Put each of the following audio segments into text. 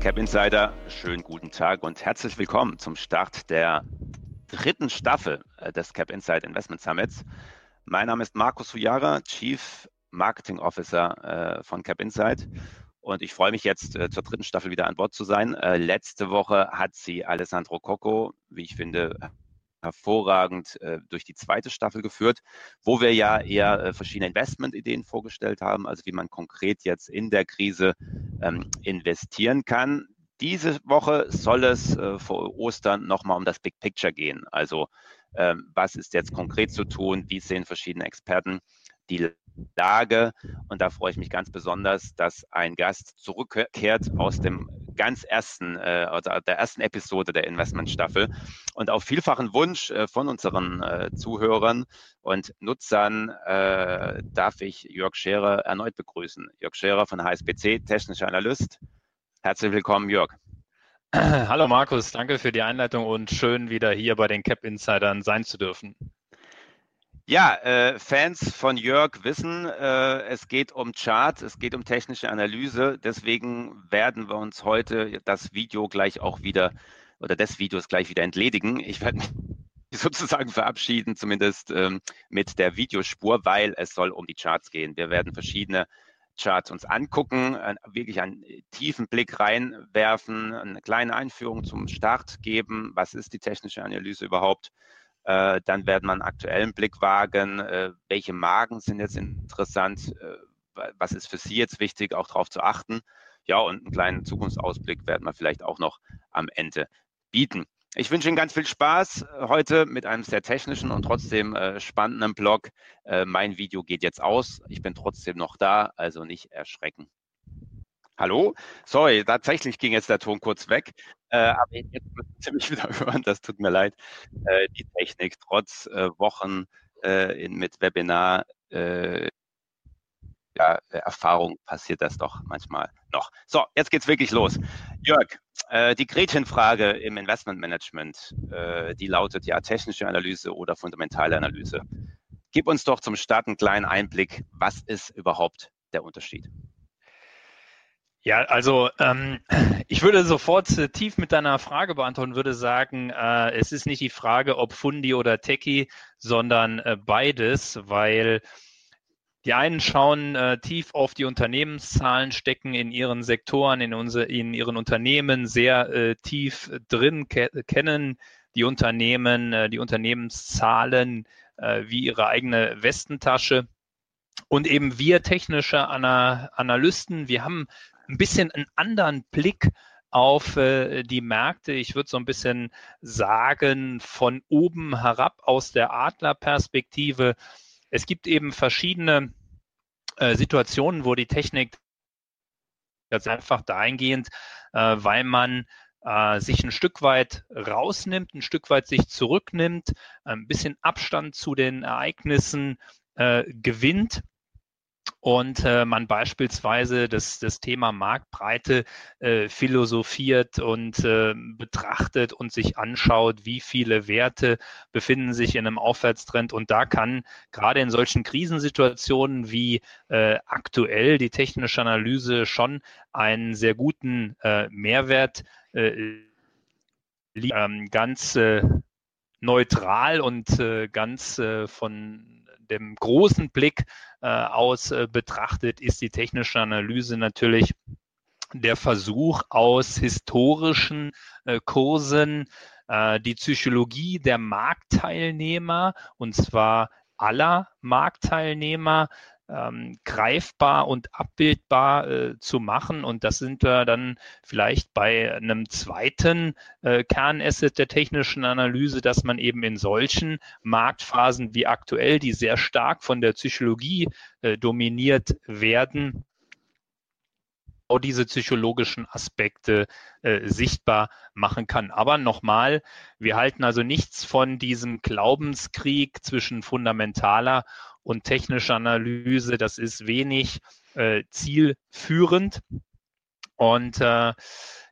Cap Insider, schönen guten Tag und herzlich willkommen zum Start der dritten Staffel äh, des Cap Insider Investment Summits. Mein Name ist Markus Fujara, Chief Marketing Officer äh, von Cap Insight und ich freue mich jetzt äh, zur dritten Staffel wieder an Bord zu sein. letzte Woche hat sie Alessandro Cocco, wie ich finde, hervorragend äh, durch die zweite Staffel geführt, wo wir ja eher äh, verschiedene Investmentideen vorgestellt haben, also wie man konkret jetzt in der Krise ähm, investieren kann. Diese Woche soll es äh, vor Ostern nochmal um das Big Picture gehen. Also ähm, was ist jetzt konkret zu tun? Wie sehen verschiedene Experten die Lage? Und da freue ich mich ganz besonders, dass ein Gast zurückkehrt aus dem ganz ersten, äh, also der ersten Episode der Investmentstaffel und auf vielfachen Wunsch äh, von unseren äh, Zuhörern und Nutzern äh, darf ich Jörg Scherer erneut begrüßen. Jörg Scherer von HSBC, technischer Analyst. Herzlich willkommen, Jörg. Hallo Markus, danke für die Einleitung und schön wieder hier bei den Cap Insidern sein zu dürfen. Ja, äh, Fans von Jörg wissen, äh, es geht um Chart, es geht um technische Analyse. Deswegen werden wir uns heute das Video gleich auch wieder oder des Videos gleich wieder entledigen. Ich werde mich sozusagen verabschieden, zumindest ähm, mit der Videospur, weil es soll um die Charts gehen. Wir werden verschiedene Charts uns angucken, äh, wirklich einen tiefen Blick reinwerfen, eine kleine Einführung zum Start geben. Was ist die technische Analyse überhaupt? Äh, dann wird man einen aktuellen Blick wagen, äh, welche Marken sind jetzt interessant, äh, was ist für Sie jetzt wichtig, auch darauf zu achten. Ja, und einen kleinen Zukunftsausblick werden wir vielleicht auch noch am Ende bieten. Ich wünsche Ihnen ganz viel Spaß heute mit einem sehr technischen und trotzdem spannenden Blog. Mein Video geht jetzt aus. Ich bin trotzdem noch da, also nicht erschrecken. Hallo? Sorry, tatsächlich ging jetzt der Ton kurz weg. Äh, aber jetzt müssen Sie mich wieder hören, das tut mir leid. Äh, die Technik, trotz äh, Wochen äh, in, mit Webinar, äh, ja, Erfahrung passiert das doch manchmal noch. So, jetzt geht's wirklich los. Jörg, äh, die Gretchenfrage im Investmentmanagement, die lautet ja technische Analyse oder fundamentale Analyse. Gib uns doch zum Start einen kleinen Einblick, was ist überhaupt der Unterschied? Ja, also ähm, ich würde sofort äh, tief mit deiner Frage beantworten, würde sagen, äh, es ist nicht die Frage, ob Fundi oder Techie, sondern äh, beides, weil die einen schauen äh, tief auf die Unternehmenszahlen, stecken in ihren Sektoren, in, unser, in ihren Unternehmen sehr äh, tief drin, ke kennen die Unternehmen, die Unternehmenszahlen wie ihre eigene Westentasche. Und eben wir technische Ana Analysten, wir haben ein bisschen einen anderen Blick auf äh, die Märkte. Ich würde so ein bisschen sagen, von oben herab aus der Adlerperspektive. Es gibt eben verschiedene äh, Situationen, wo die Technik ganz einfach dahingehend, äh, weil man äh, sich ein Stück weit rausnimmt, ein Stück weit sich zurücknimmt, ein bisschen Abstand zu den Ereignissen äh, gewinnt und äh, man beispielsweise das, das Thema Marktbreite äh, philosophiert und äh, betrachtet und sich anschaut, wie viele Werte befinden sich in einem Aufwärtstrend. Und da kann gerade in solchen Krisensituationen wie äh, aktuell die technische Analyse schon einen sehr guten äh, Mehrwert äh, ähm, ganz äh, neutral und äh, ganz äh, von dem großen Blick äh, aus äh, betrachtet, ist die technische Analyse natürlich der Versuch aus historischen äh, Kursen äh, die Psychologie der Marktteilnehmer und zwar aller Marktteilnehmer ähm, greifbar und abbildbar äh, zu machen. Und das sind wir dann vielleicht bei einem zweiten äh, Kernasset der technischen Analyse, dass man eben in solchen Marktphasen wie aktuell, die sehr stark von der Psychologie äh, dominiert werden, genau diese psychologischen Aspekte äh, sichtbar machen kann. Aber nochmal, wir halten also nichts von diesem Glaubenskrieg zwischen fundamentaler und technischer Analyse. Das ist wenig äh, zielführend. Und äh,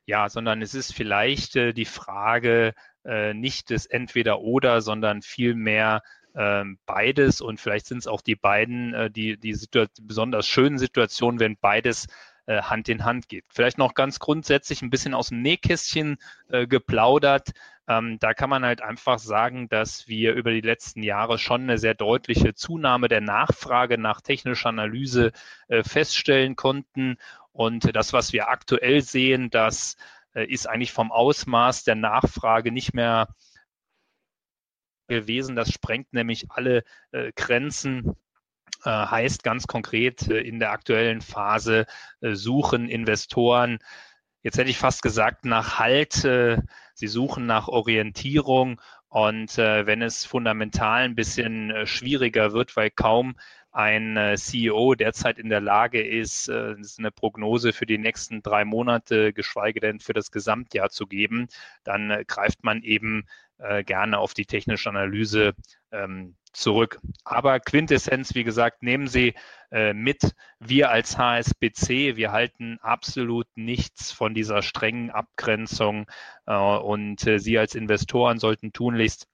ja, sondern es ist vielleicht äh, die Frage äh, nicht des Entweder-Oder, sondern vielmehr ähm, beides und vielleicht sind es auch die beiden, äh, die, die besonders schönen Situationen, wenn beides äh, Hand in Hand geht. Vielleicht noch ganz grundsätzlich ein bisschen aus dem Nähkästchen äh, geplaudert. Ähm, da kann man halt einfach sagen, dass wir über die letzten Jahre schon eine sehr deutliche Zunahme der Nachfrage nach technischer Analyse äh, feststellen konnten. Und das, was wir aktuell sehen, das äh, ist eigentlich vom Ausmaß der Nachfrage nicht mehr gewesen. Das sprengt nämlich alle äh, Grenzen heißt ganz konkret äh, in der aktuellen Phase äh, suchen Investoren, jetzt hätte ich fast gesagt, nach Halt. Sie suchen nach Orientierung. Und wenn es fundamental ein bisschen schwieriger wird, weil kaum ein CEO derzeit in der Lage ist, eine Prognose für die nächsten drei Monate, geschweige denn für das Gesamtjahr zu geben, dann greift man eben gerne auf die technische Analyse ähm, zurück. Aber Quintessenz, wie gesagt, nehmen Sie äh, mit. Wir als HSBC, wir halten absolut nichts von dieser strengen Abgrenzung äh, und äh, Sie als Investoren sollten tunlichst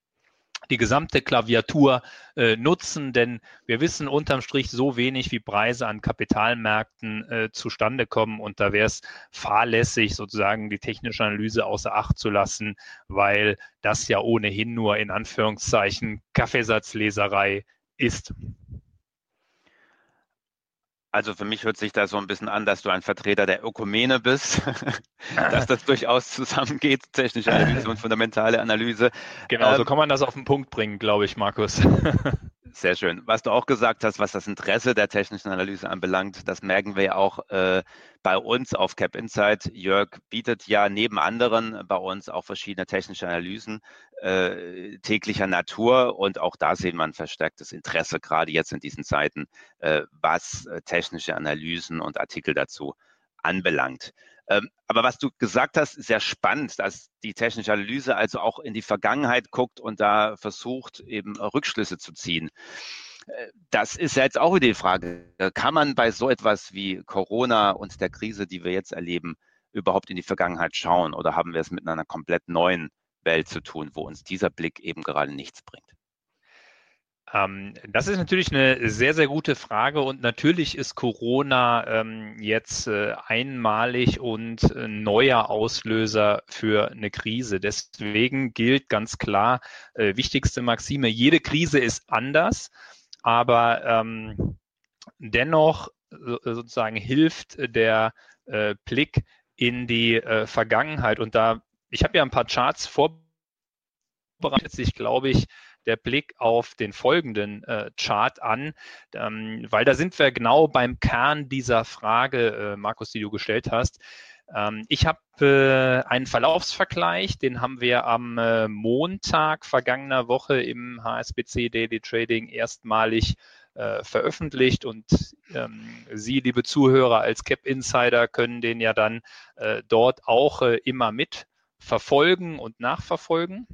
die gesamte Klaviatur äh, nutzen, denn wir wissen unterm Strich so wenig, wie Preise an Kapitalmärkten äh, zustande kommen und da wäre es fahrlässig, sozusagen die technische Analyse außer Acht zu lassen, weil das ja ohnehin nur in Anführungszeichen Kaffeesatzleserei ist. Also für mich hört sich da so ein bisschen an, dass du ein Vertreter der Ökumene bist, dass das durchaus zusammengeht, technische Analyse und fundamentale Analyse. Genau, ähm, so kann man das auf den Punkt bringen, glaube ich, Markus. Sehr schön. Was du auch gesagt hast, was das Interesse der technischen Analyse anbelangt, das merken wir ja auch äh, bei uns auf Cap Insight. Jörg bietet ja neben anderen bei uns auch verschiedene technische Analysen äh, täglicher Natur und auch da sehen wir ein verstärktes Interesse, gerade jetzt in diesen Zeiten, äh, was äh, technische Analysen und Artikel dazu anbelangt. Ähm, aber was du gesagt hast, ist sehr spannend, dass die technische Analyse also auch in die Vergangenheit guckt und da versucht, eben Rückschlüsse zu ziehen. Äh, das ist jetzt auch wieder die Frage, kann man bei so etwas wie Corona und der Krise, die wir jetzt erleben, überhaupt in die Vergangenheit schauen oder haben wir es mit einer komplett neuen Welt zu tun, wo uns dieser Blick eben gerade nichts bringt? Ähm, das ist natürlich eine sehr, sehr gute Frage und natürlich ist Corona ähm, jetzt äh, einmalig und äh, neuer Auslöser für eine Krise. Deswegen gilt ganz klar, äh, wichtigste Maxime, jede Krise ist anders, aber ähm, dennoch sozusagen hilft der Blick in die Vergangenheit. Und da, ich habe ja ein paar Charts vorbereitet, sich, glaube ich, der Blick auf den folgenden äh, Chart an, ähm, weil da sind wir genau beim Kern dieser Frage, äh, Markus, die du gestellt hast. Ähm, ich habe äh, einen Verlaufsvergleich, den haben wir am äh, Montag vergangener Woche im HSBC Daily Trading erstmalig äh, veröffentlicht. Und ähm, Sie, liebe Zuhörer, als Cap Insider können den ja dann äh, dort auch immer mit verfolgen und nachverfolgen.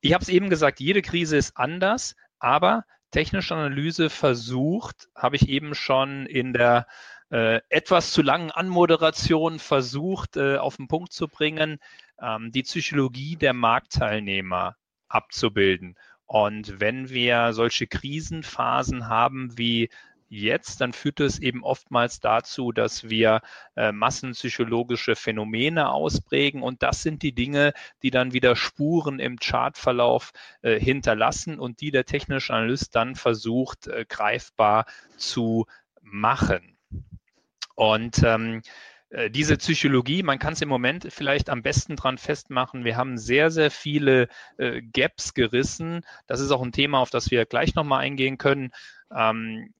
Ich habe es eben gesagt, jede Krise ist anders, aber technische Analyse versucht, habe ich eben schon in der äh, etwas zu langen Anmoderation versucht, äh, auf den Punkt zu bringen, ähm, die Psychologie der Marktteilnehmer abzubilden. Und wenn wir solche Krisenphasen haben wie jetzt, dann führt es eben oftmals dazu, dass wir äh, massenpsychologische Phänomene ausprägen und das sind die Dinge, die dann wieder Spuren im Chartverlauf äh, hinterlassen und die der technische Analyst dann versucht äh, greifbar zu machen. Und ähm, äh, diese Psychologie, man kann es im Moment vielleicht am besten dran festmachen. Wir haben sehr, sehr viele äh, Gaps gerissen. Das ist auch ein Thema, auf das wir gleich nochmal eingehen können. Ähm,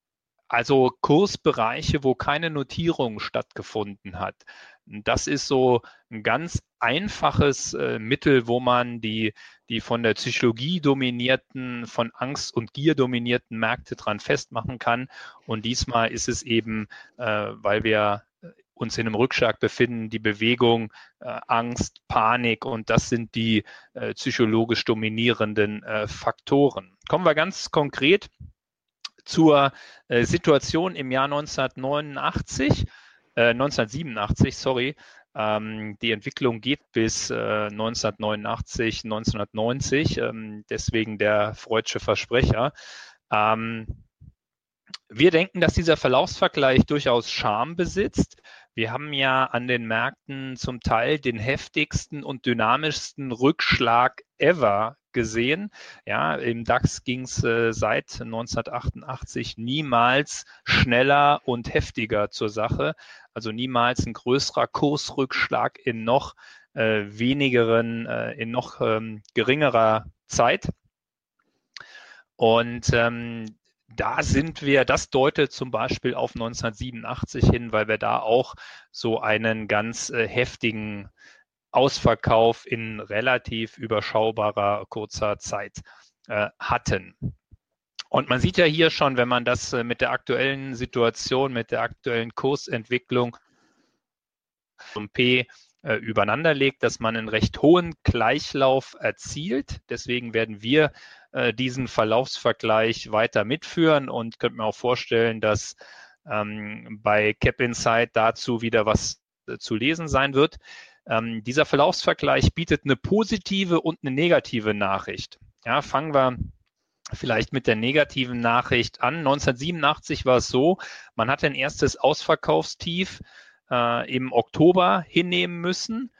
also Kursbereiche, wo keine Notierung stattgefunden hat. Das ist so ein ganz einfaches äh, Mittel, wo man die, die von der Psychologie dominierten, von Angst und Gier dominierten Märkte dran festmachen kann. Und diesmal ist es eben, äh, weil wir uns in einem Rückschlag befinden, die Bewegung, äh, Angst, Panik und das sind die äh, psychologisch dominierenden äh, Faktoren. Kommen wir ganz konkret zur äh, Situation im Jahr 1989, äh, 1987, sorry. Ähm, die Entwicklung geht bis äh, 1989, 1990, ähm, deswegen der freudsche Versprecher. Ähm, wir denken, dass dieser Verlaufsvergleich durchaus Charme besitzt. Wir haben ja an den Märkten zum Teil den heftigsten und dynamischsten Rückschlag ever gesehen. Ja, im DAX ging es äh, seit 1988 niemals schneller und heftiger zur Sache. Also niemals ein größerer Kursrückschlag in noch äh, wenigeren, äh, in noch ähm, geringerer Zeit. Und ähm, da sind wir, das deutet zum Beispiel auf 1987 hin, weil wir da auch so einen ganz äh, heftigen Ausverkauf in relativ überschaubarer kurzer Zeit äh, hatten. Und man sieht ja hier schon, wenn man das äh, mit der aktuellen Situation, mit der aktuellen Kursentwicklung zum P äh, übereinander legt, dass man einen recht hohen Gleichlauf erzielt. Deswegen werden wir äh, diesen Verlaufsvergleich weiter mitführen und könnte mir auch vorstellen, dass ähm, bei Cap Insight dazu wieder was äh, zu lesen sein wird. Ähm, dieser Verlaufsvergleich bietet eine positive und eine negative Nachricht. Ja, fangen wir vielleicht mit der negativen Nachricht an. 1987 war es so, man hatte ein erstes Ausverkaufstief äh, im Oktober hinnehmen müssen.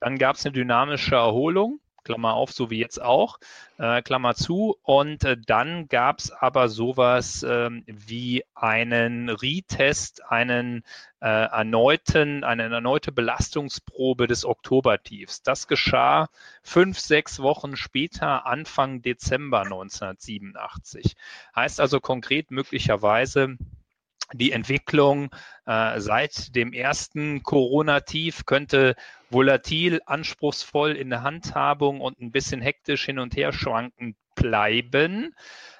Dann gab es eine dynamische Erholung. Klammer auf, so wie jetzt auch, äh, Klammer zu. Und äh, dann gab es aber sowas ähm, wie einen Retest, einen äh, erneuten, eine erneute Belastungsprobe des Oktobertiefs. Das geschah fünf, sechs Wochen später, Anfang Dezember 1987. Heißt also konkret möglicherweise, die Entwicklung äh, seit dem ersten Corona-Tief könnte volatil, anspruchsvoll in der Handhabung und ein bisschen hektisch hin und her schwanken bleiben.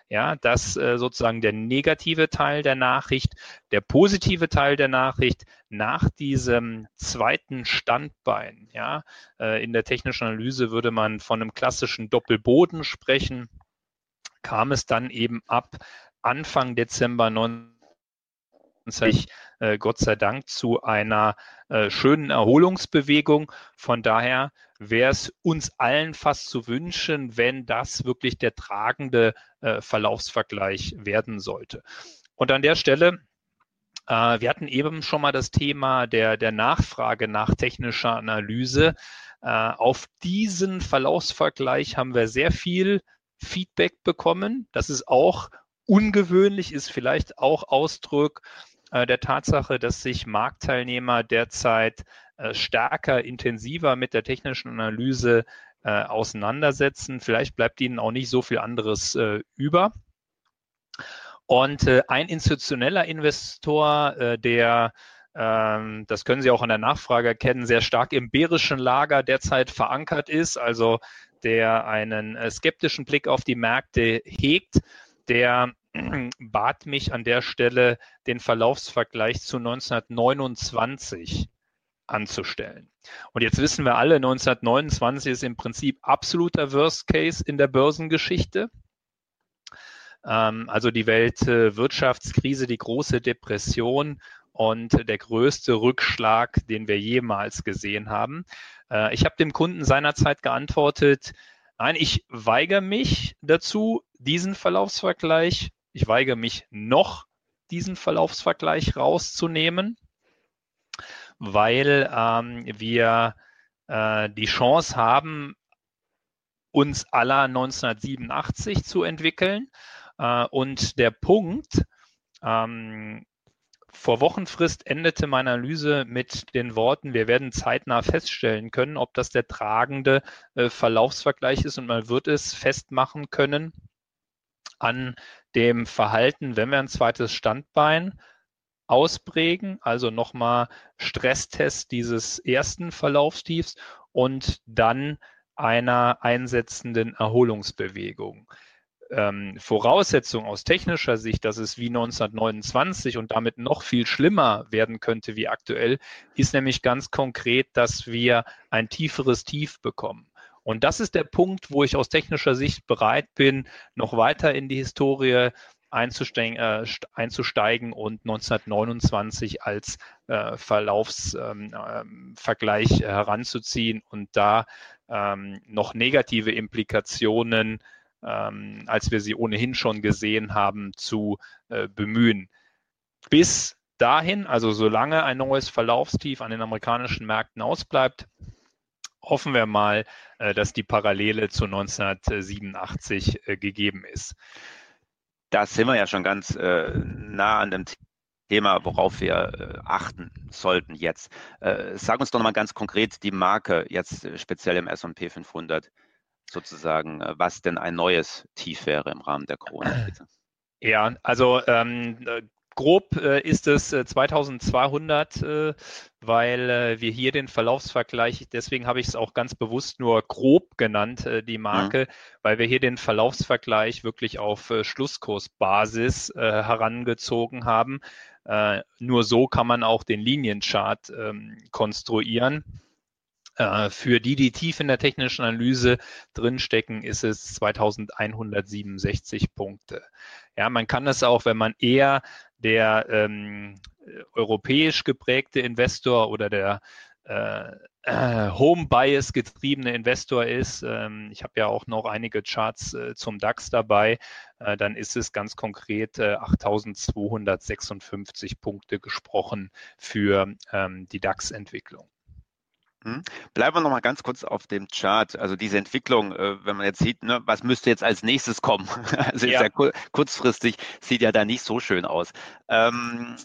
Ja, das äh, sozusagen der negative Teil der Nachricht. Der positive Teil der Nachricht nach diesem zweiten Standbein. Ja, äh, in der technischen Analyse würde man von einem klassischen Doppelboden sprechen. Kam es dann eben ab Anfang Dezember 19 sich äh, Gott sei Dank zu einer äh, schönen Erholungsbewegung. Von daher wäre es uns allen fast zu wünschen, wenn das wirklich der tragende äh, Verlaufsvergleich werden sollte. Und an der Stelle äh, wir hatten eben schon mal das Thema der, der Nachfrage nach technischer Analyse. Äh, auf diesen Verlaufsvergleich haben wir sehr viel Feedback bekommen. Das ist auch ungewöhnlich, ist vielleicht auch Ausdruck der Tatsache, dass sich Marktteilnehmer derzeit äh, stärker, intensiver mit der technischen Analyse äh, auseinandersetzen. Vielleicht bleibt ihnen auch nicht so viel anderes über. Und ein institutioneller Investor, der ähm, das können Sie auch an der Nachfrage erkennen, sehr stark im bärischen Lager derzeit verankert ist, also der einen skeptischen Blick auf die Märkte hegt, der bat mich an der Stelle, den Verlaufsvergleich zu 1929 anzustellen. Und jetzt wissen wir alle, 1929 ist im Prinzip absoluter Worst Case in der Börsengeschichte. Ähm, also die Weltwirtschaftskrise, die große Depression und der größte Rückschlag, den wir jemals gesehen haben. Äh, ich habe dem Kunden seinerzeit geantwortet, nein, ich weigere mich dazu, diesen Verlaufsvergleich ich weigere mich noch, diesen Verlaufsvergleich rauszunehmen, weil ähm, wir äh, die Chance haben, uns aller 1987 zu entwickeln. Äh, und der Punkt, ähm, vor Wochenfrist endete meine Analyse mit den Worten, wir werden zeitnah feststellen können, ob das der tragende äh, Verlaufsvergleich ist und man wird es festmachen können an dem Verhalten, wenn wir ein zweites Standbein ausprägen, also nochmal Stresstest dieses ersten Verlaufstiefs und dann einer einsetzenden Erholungsbewegung. Ähm, Voraussetzung aus technischer Sicht, dass es wie 1929 und damit noch viel schlimmer werden könnte wie aktuell, ist nämlich ganz konkret, dass wir ein tieferes Tief bekommen. Und das ist der Punkt, wo ich aus technischer Sicht bereit bin, noch weiter in die Historie einzusteigen, äh, einzusteigen und 1929 als äh, Verlaufsvergleich ähm, äh, heranzuziehen und da ähm, noch negative Implikationen ähm, als wir sie ohnehin schon gesehen haben, zu äh, bemühen. Bis dahin, also solange ein neues Verlaufstief an den amerikanischen Märkten ausbleibt, hoffen wir mal, äh, dass die Parallele zu 1987 äh, gegeben ist. Da sind wir ja schon ganz äh, nah an dem Thema, worauf wir achten sollten jetzt. Sag uns doch nochmal ganz konkret die Marke jetzt speziell im S&P 500 sozusagen, was denn ein neues Tief wäre im Rahmen der Corona. Ja, also ähm, Grob äh, ist es äh, 2200, äh, weil äh, wir hier den Verlaufsvergleich, deswegen habe ich es auch ganz bewusst nur grob genannt, äh, die Marke, mhm. weil wir hier den Verlaufsvergleich wirklich auf äh, Schlusskursbasis herangezogen haben. nur so kann man auch den Linienchart ähm, konstruieren. Für die, die tief in der technischen Analyse drinstecken, ist es 2167 Punkte. Ja, man kann es auch, wenn man eher der ähm, europäisch geprägte Investor oder der äh, äh, Home Bias getriebene Investor ist, ähm, ich habe ja auch noch einige Charts äh, zum DAX dabei, äh, dann ist es ganz konkret 8.256 Punkte gesprochen für ähm, die DAX-Entwicklung. Mhm. Bleiben wir noch mal ganz kurz auf dem Chart. Also diese Entwicklung, äh, wenn man jetzt sieht, ne, was müsste jetzt als nächstes kommen? Also ja. Kur kurzfristig sieht ja da nicht so schön aus. Ähm,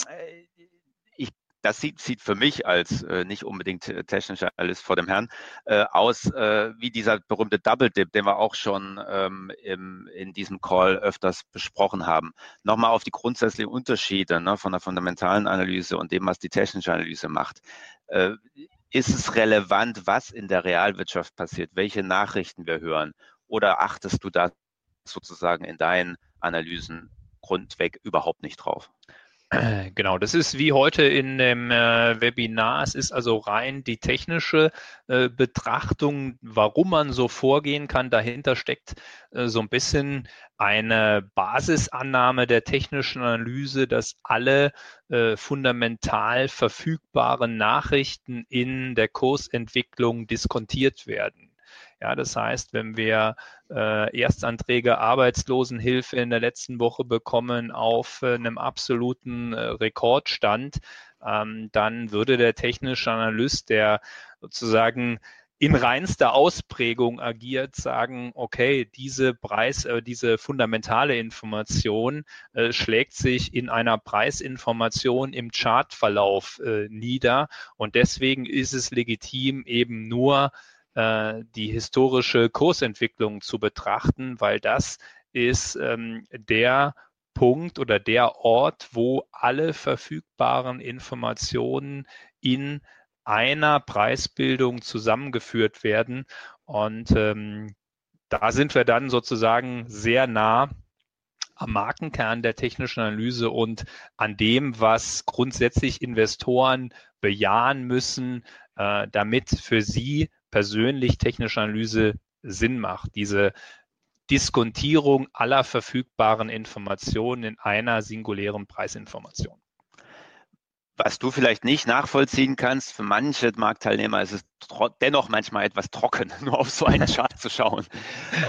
ich, das sieht, sieht für mich als äh, nicht unbedingt äh, technischer alles vor dem Herrn äh, aus äh, wie dieser berühmte Double Dip, den wir auch schon ähm, im, in diesem Call öfters besprochen haben. Nochmal auf die grundsätzlichen Unterschiede ne, von der fundamentalen Analyse und dem, was die technische Analyse macht äh, ist es relevant, was in der Realwirtschaft passiert, welche Nachrichten wir hören? Oder achtest du da sozusagen in deinen Analysen grundweg überhaupt nicht drauf? Genau, das ist wie heute in dem äh, Webinar. Es ist also rein die technische äh, Betrachtung, warum man so vorgehen kann. Dahinter steckt äh, so ein bisschen eine Basisannahme der technischen Analyse, dass alle äh, fundamental verfügbaren Nachrichten in der Kursentwicklung diskontiert werden. Ja, das heißt, wenn wir äh, Erstanträge Arbeitslosenhilfe in der letzten Woche bekommen auf äh, einem absoluten äh, Rekordstand, ähm, dann würde der technische Analyst, der sozusagen in reinster Ausprägung agiert, sagen, okay, diese Preis, äh, diese fundamentale Information äh, schlägt sich in einer Preisinformation im Chartverlauf äh, nieder. Und deswegen ist es legitim, eben nur äh, die historische Kursentwicklung zu betrachten, weil das ist ähm, der Punkt oder der Ort, wo alle verfügbaren Informationen in einer Preisbildung zusammengeführt werden. Und ähm, da sind wir dann sozusagen sehr nah am Markenkern der technischen Analyse und an dem, was grundsätzlich Investoren bejahen müssen, äh, damit für sie persönlich technische Analyse Sinn macht. Diese Diskontierung aller verfügbaren Informationen in einer singulären Preisinformation. Was du vielleicht nicht nachvollziehen kannst, für manche Marktteilnehmer ist es dennoch manchmal etwas trocken, nur auf so einen Chart zu schauen.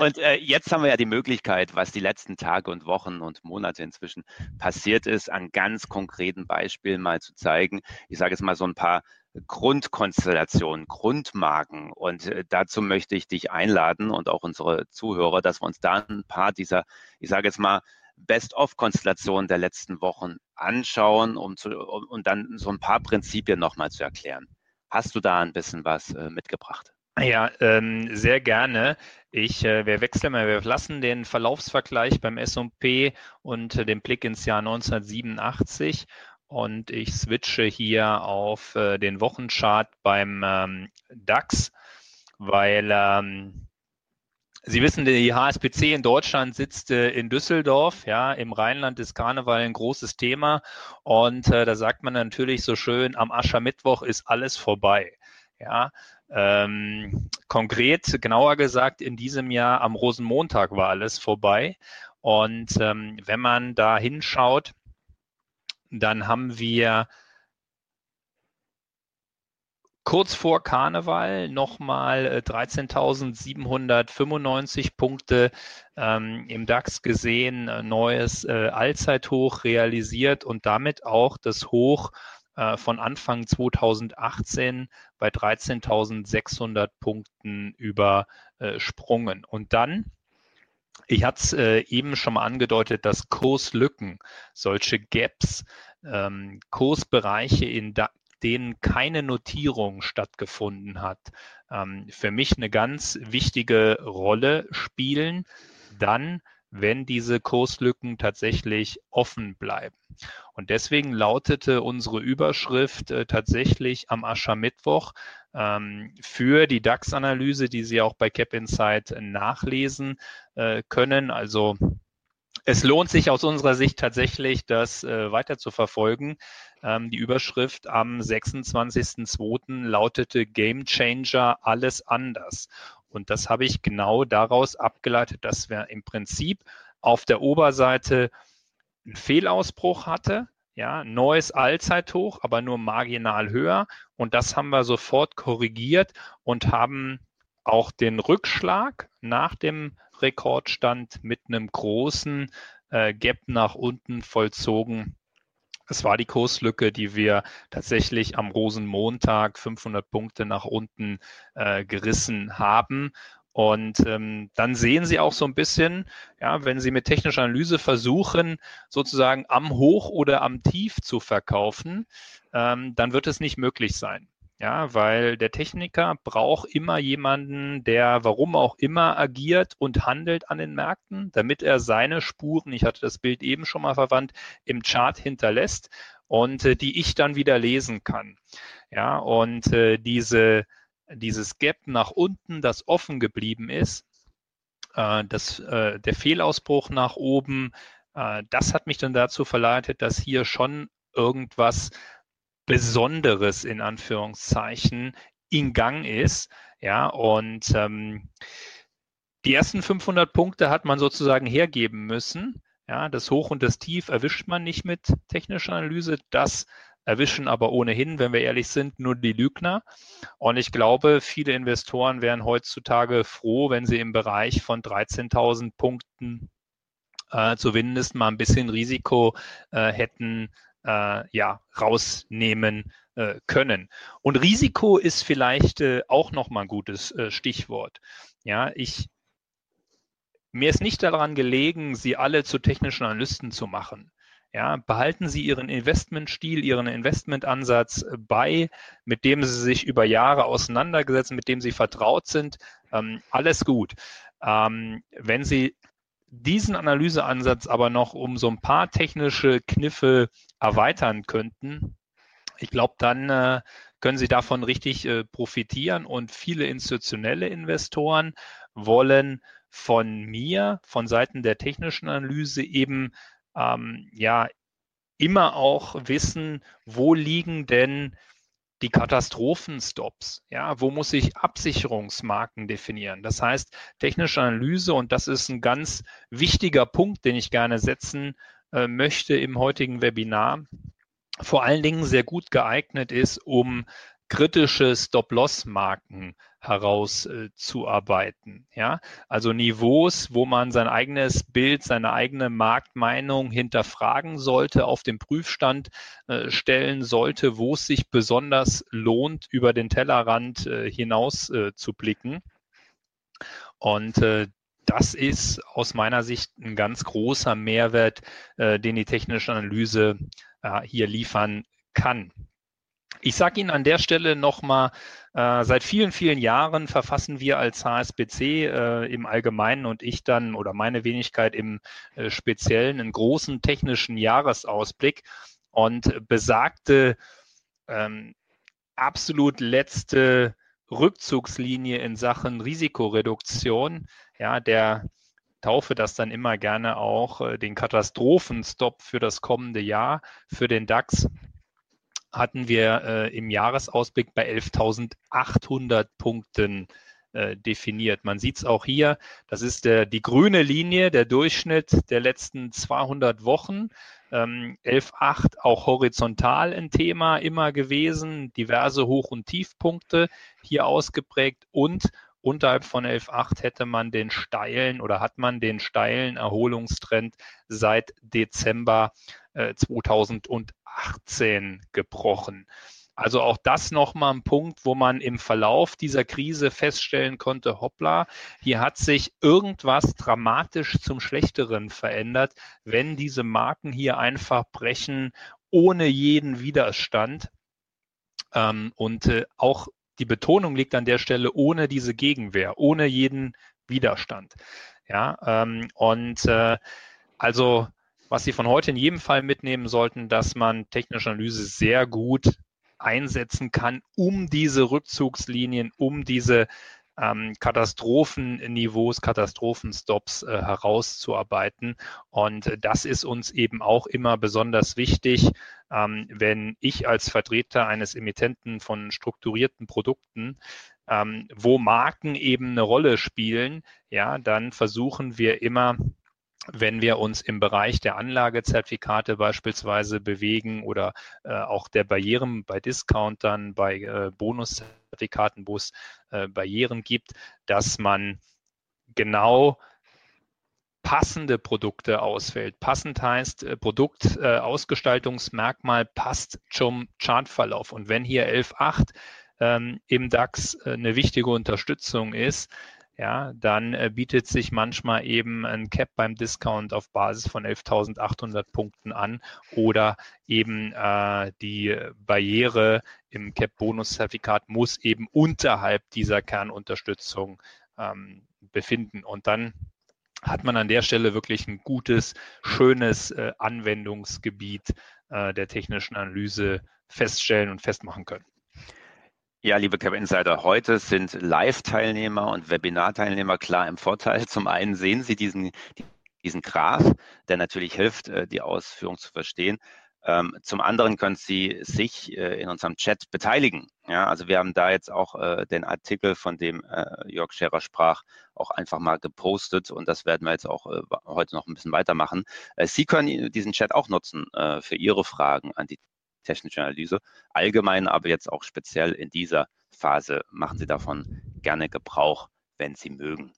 Und äh, jetzt haben wir ja die Möglichkeit, was die letzten Tage und Wochen und Monate inzwischen passiert ist, an ganz konkreten Beispielen mal zu zeigen. Ich sage jetzt mal so ein paar Grundkonstellationen, Grundmarken. Und äh, dazu möchte ich dich einladen und auch unsere Zuhörer, dass wir uns da ein paar dieser, ich sage jetzt mal, Best-of-Konstellationen der letzten Wochen anschauen, um, zu, um und dann so ein paar Prinzipien nochmal zu erklären. Hast du da ein bisschen was äh, mitgebracht? Ja, ähm, sehr gerne. Ich, äh, wir wechseln mal, wir lassen den Verlaufsvergleich beim S&P und äh, den Blick ins Jahr 1987 und ich switche hier auf äh, den Wochenchart beim ähm, DAX, weil ähm, Sie wissen, die HSBC in Deutschland sitzt äh, in Düsseldorf. Ja, im Rheinland ist Karneval ein großes Thema. Und äh, da sagt man natürlich so schön, am Aschermittwoch ist alles vorbei. Ja, ähm, konkret, genauer gesagt, in diesem Jahr am Rosenmontag war alles vorbei. Und ähm, wenn man da hinschaut, dann haben wir kurz vor Karneval nochmal 13.795 Punkte ähm, im DAX gesehen, neues äh, Allzeithoch realisiert und damit auch das Hoch äh, von Anfang 2018 bei 13.600 Punkten übersprungen. Und dann ich hatte es äh, eben schon mal angedeutet, dass Kurslücken, solche Gaps, ähm, Kursbereiche, in denen keine Notierung stattgefunden hat, ähm, für mich eine ganz wichtige Rolle spielen. Dann wenn diese Kurslücken tatsächlich offen bleiben. Und deswegen lautete unsere Überschrift äh, tatsächlich am Aschermittwoch für die DAX-Analyse, die Sie auch bei Cap Insight nachlesen äh, können. Also es lohnt sich aus unserer Sicht tatsächlich, das äh, weiter zu verfolgen. Ähm, die Überschrift am 26.02. lautete Game Changer, alles anders. Und das habe ich genau daraus abgeleitet, dass wir im Prinzip auf der Oberseite einen Fehlausbruch hatte, ja, neues Allzeithoch, aber nur marginal höher. Und das haben wir sofort korrigiert und haben auch den Rückschlag nach dem Rekordstand mit einem großen äh, Gap nach unten vollzogen es war die Kurslücke, die wir tatsächlich am Rosenmontag 500 Punkte nach unten äh, gerissen haben. Und ähm, dann sehen Sie auch so ein bisschen, ja, wenn Sie mit technischer Analyse versuchen, sozusagen am Hoch oder am Tief zu verkaufen, ähm, dann wird es nicht möglich sein. Ja, weil der Techniker braucht immer jemanden, der warum auch immer agiert und handelt an den Märkten, damit er seine Spuren, ich hatte das Bild eben schon mal verwandt, im Chart hinterlässt und äh, die ich dann wieder lesen kann. Ja, und äh, diese, dieses Gap nach unten, das offen geblieben ist, äh, das, äh, der Fehlausbruch nach oben, äh, das hat mich dann dazu verleitet, dass hier schon irgendwas Besonderes in Anführungszeichen in Gang ist. Ja, und ähm, die ersten 500 Punkte hat man sozusagen hergeben müssen. Ja, das Hoch und das Tief erwischt man nicht mit technischer Analyse. Das erwischen aber ohnehin, wenn wir ehrlich sind, nur die Lügner. Und ich glaube, viele Investoren wären heutzutage froh, wenn sie im Bereich von 13.000 Punkten äh, zumindest mal ein bisschen Risiko äh, hätten äh, ja, rausnehmen äh, können. Und Risiko ist vielleicht äh, auch nochmal ein gutes äh, Stichwort. Ja, ich, mir ist nicht daran gelegen, Sie alle zu technischen Analysten zu machen. Ja, behalten Sie Ihren Investmentstil, Ihren Investmentansatz äh, bei, mit dem Sie sich über Jahre auseinandergesetzt, mit dem Sie vertraut sind. Ähm, alles gut. Ähm, wenn Sie diesen Analyseansatz aber noch um so ein paar technische Kniffe erweitern könnten, ich glaube, dann äh, können Sie davon richtig äh, profitieren und viele institutionelle Investoren wollen von mir, von Seiten der technischen Analyse eben ähm, ja immer auch wissen, wo liegen denn die Katastrophenstops. Ja, wo muss ich Absicherungsmarken definieren? Das heißt, technische Analyse, und das ist ein ganz wichtiger Punkt, den ich gerne setzen äh, möchte im heutigen Webinar, vor allen Dingen sehr gut geeignet ist, um kritische Stop-Loss-Marken herauszuarbeiten. Äh, ja, also Niveaus, wo man sein eigenes Bild, seine eigene Marktmeinung hinterfragen sollte, auf den Prüfstand äh, stellen sollte, wo es sich besonders lohnt, über den Tellerrand äh, hinaus äh, zu blicken. Und äh, das ist aus meiner Sicht ein ganz großer Mehrwert, äh, den die technische Analyse hier liefern kann. Ich sage Ihnen an der Stelle nochmal, äh, seit vielen, vielen Jahren verfassen wir als HSBC äh, im Allgemeinen und ich dann oder meine Wenigkeit im äh, Speziellen einen großen technischen Jahresausblick und besagte ähm, absolut letzte Rückzugslinie in Sachen Risikoreduktion, ja, der taufe das dann immer gerne auch äh, den Katastrophenstop für das kommende Jahr für den DAX hatten wir äh, im Jahresausblick bei 11.800 Punkten äh, definiert. Man sieht es auch hier, das ist der, die grüne Linie, der Durchschnitt der letzten 200 Wochen. Ähm, 11.8 auch horizontal ein Thema immer gewesen, diverse Hoch- und Tiefpunkte hier ausgeprägt und unterhalb von 11.8 hätte man den steilen oder hat man den steilen Erholungstrend seit Dezember äh, 2018 gebrochen. Also auch das nochmal ein Punkt, wo man im Verlauf dieser Krise feststellen konnte, hoppla, hier hat sich irgendwas dramatisch zum Schlechteren verändert, wenn diese Marken hier einfach brechen ohne jeden Widerstand. Ähm, und äh, auch die Betonung liegt an der Stelle ohne diese Gegenwehr, ohne jeden Widerstand. Ja, ähm, und äh, also was Sie von heute in jedem Fall mitnehmen sollten, dass man technische Analyse sehr gut einsetzen kann, um diese Rückzugslinien, um diese ähm, Katastrophenniveaus, Katastrophenstops äh, herauszuarbeiten. Und äh, das ist uns eben auch immer besonders wichtig, ähm, wenn ich als Vertreter eines Emittenten von strukturierten Produkten ähm, wo Marken eben eine Rolle spielen, ja, dann versuchen wir immer wenn wir uns im Bereich der Anlagezertifikate beispielsweise bewegen oder äh, auch der Barrieren bei Discountern, bei äh, Bonuszertifikaten, wo es äh, Barrieren gibt, dass man genau passende Produkte auswählt. Passend heißt, äh, Produktausgestaltungsmerkmal äh, passt zum Chartverlauf. Und wenn hier 11.8 ähm, im DAX äh, eine wichtige Unterstützung ist, ja, dann äh, bietet sich manchmal eben ein Cap beim Discount auf Basis von 11.800 Punkten an oder eben äh, die Barriere im Cap-Bonus-Zertifikat muss eben unterhalb dieser Kernunterstützung ähm, befinden. Und dann hat man an der Stelle wirklich ein gutes, schönes äh, Anwendungsgebiet äh, der technischen Analyse feststellen und festmachen können. Ja, liebe Cap Insider, heute sind Live-Teilnehmer und Webinar-Teilnehmer klar im Vorteil. Zum einen sehen Sie diesen, diesen Graph, der natürlich hilft, äh, die Ausführung zu verstehen. Ähm, zum anderen können Sie sich äh, in unserem Chat beteiligen. Ja, also wir haben da jetzt auch äh, den Artikel, von dem Jörg Scherer sprach, auch einfach mal gepostet und das werden wir jetzt auch heute noch ein bisschen weitermachen. Sie können diesen Chat auch nutzen für Ihre Fragen an die technische Analyse. Allgemein, aber jetzt auch speziell in dieser Phase machen Sie davon gerne Gebrauch, wenn Sie mögen.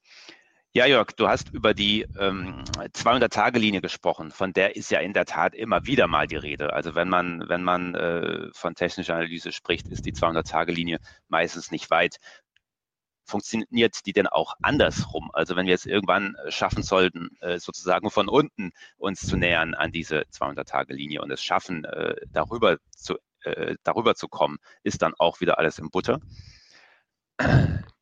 Ja, Jörg, du hast über die ähm, 200-Tage-Linie gesprochen. Von der ist ja in der Tat immer wieder mal die Rede. Also wenn man, wenn man äh, von technischer Analyse spricht, ist die 200-Tage-Linie meistens nicht weit funktioniert die denn auch andersrum? Also wenn wir es irgendwann äh, schaffen sollten, äh, sozusagen von unten uns zu nähern an diese 200-Tage-Linie und es schaffen, äh, darüber zu, darüber zu kommen, ist dann auch wieder alles im Butter?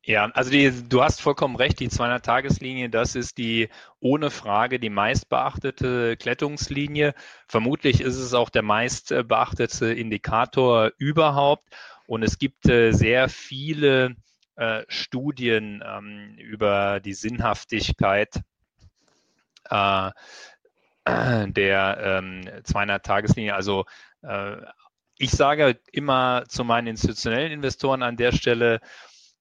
Ja, also die, du hast vollkommen recht, die 200-Tageslinie, das ist die ohne Frage die meistbeachtete Klettungslinie. Vermutlich ist es auch der meistbeachtete Indikator überhaupt. Und es gibt sehr viele äh, Studien ähm, über die Sinnhaftigkeit äh, der ähm, 200-Tageslinie. Also äh, ich sage immer zu meinen institutionellen Investoren an der Stelle,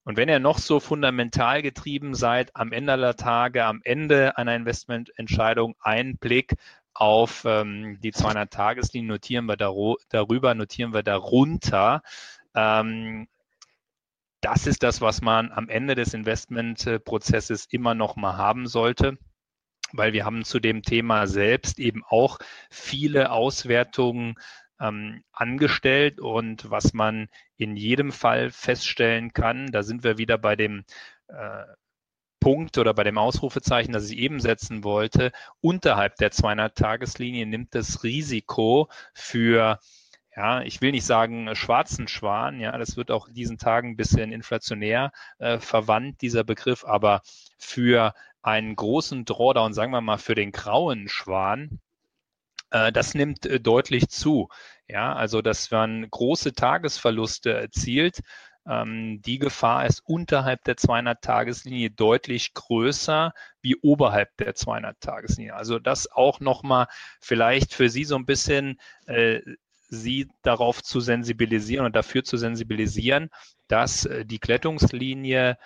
und wenn ihr noch so fundamental getrieben seid, am Ende aller Tage, am Ende einer Investmententscheidung ein Blick auf ähm, die 200-Tageslinie, notieren wir darüber, notieren wir darunter. Ähm, das ist das, was man am Ende des Investmentprozesses immer noch mal haben sollte weil wir haben zu dem Thema selbst eben auch viele Auswertungen ähm, angestellt. Und was man in jedem Fall feststellen kann, da sind wir wieder bei dem äh, Punkt oder bei dem Ausrufezeichen, das ich eben setzen wollte, unterhalb der 200-Tageslinie nimmt das Risiko für ja, ich will nicht sagen äh, schwarzen Schwan, ja, das wird auch in diesen Tagen ein bisschen inflationär äh, verwandt, dieser Begriff, aber für einen großen Drawdown, sagen wir mal für den grauen Schwan, äh, das nimmt äh, deutlich zu. Ja, also dass man große Tagesverluste erzielt. Ähm, die Gefahr ist unterhalb der 200-Tageslinie deutlich größer wie oberhalb der 200-Tageslinie. Also das auch nochmal vielleicht für Sie so ein bisschen sie darauf zu sensibilisieren und dafür zu sensibilisieren, dass äh, die Klettungslinie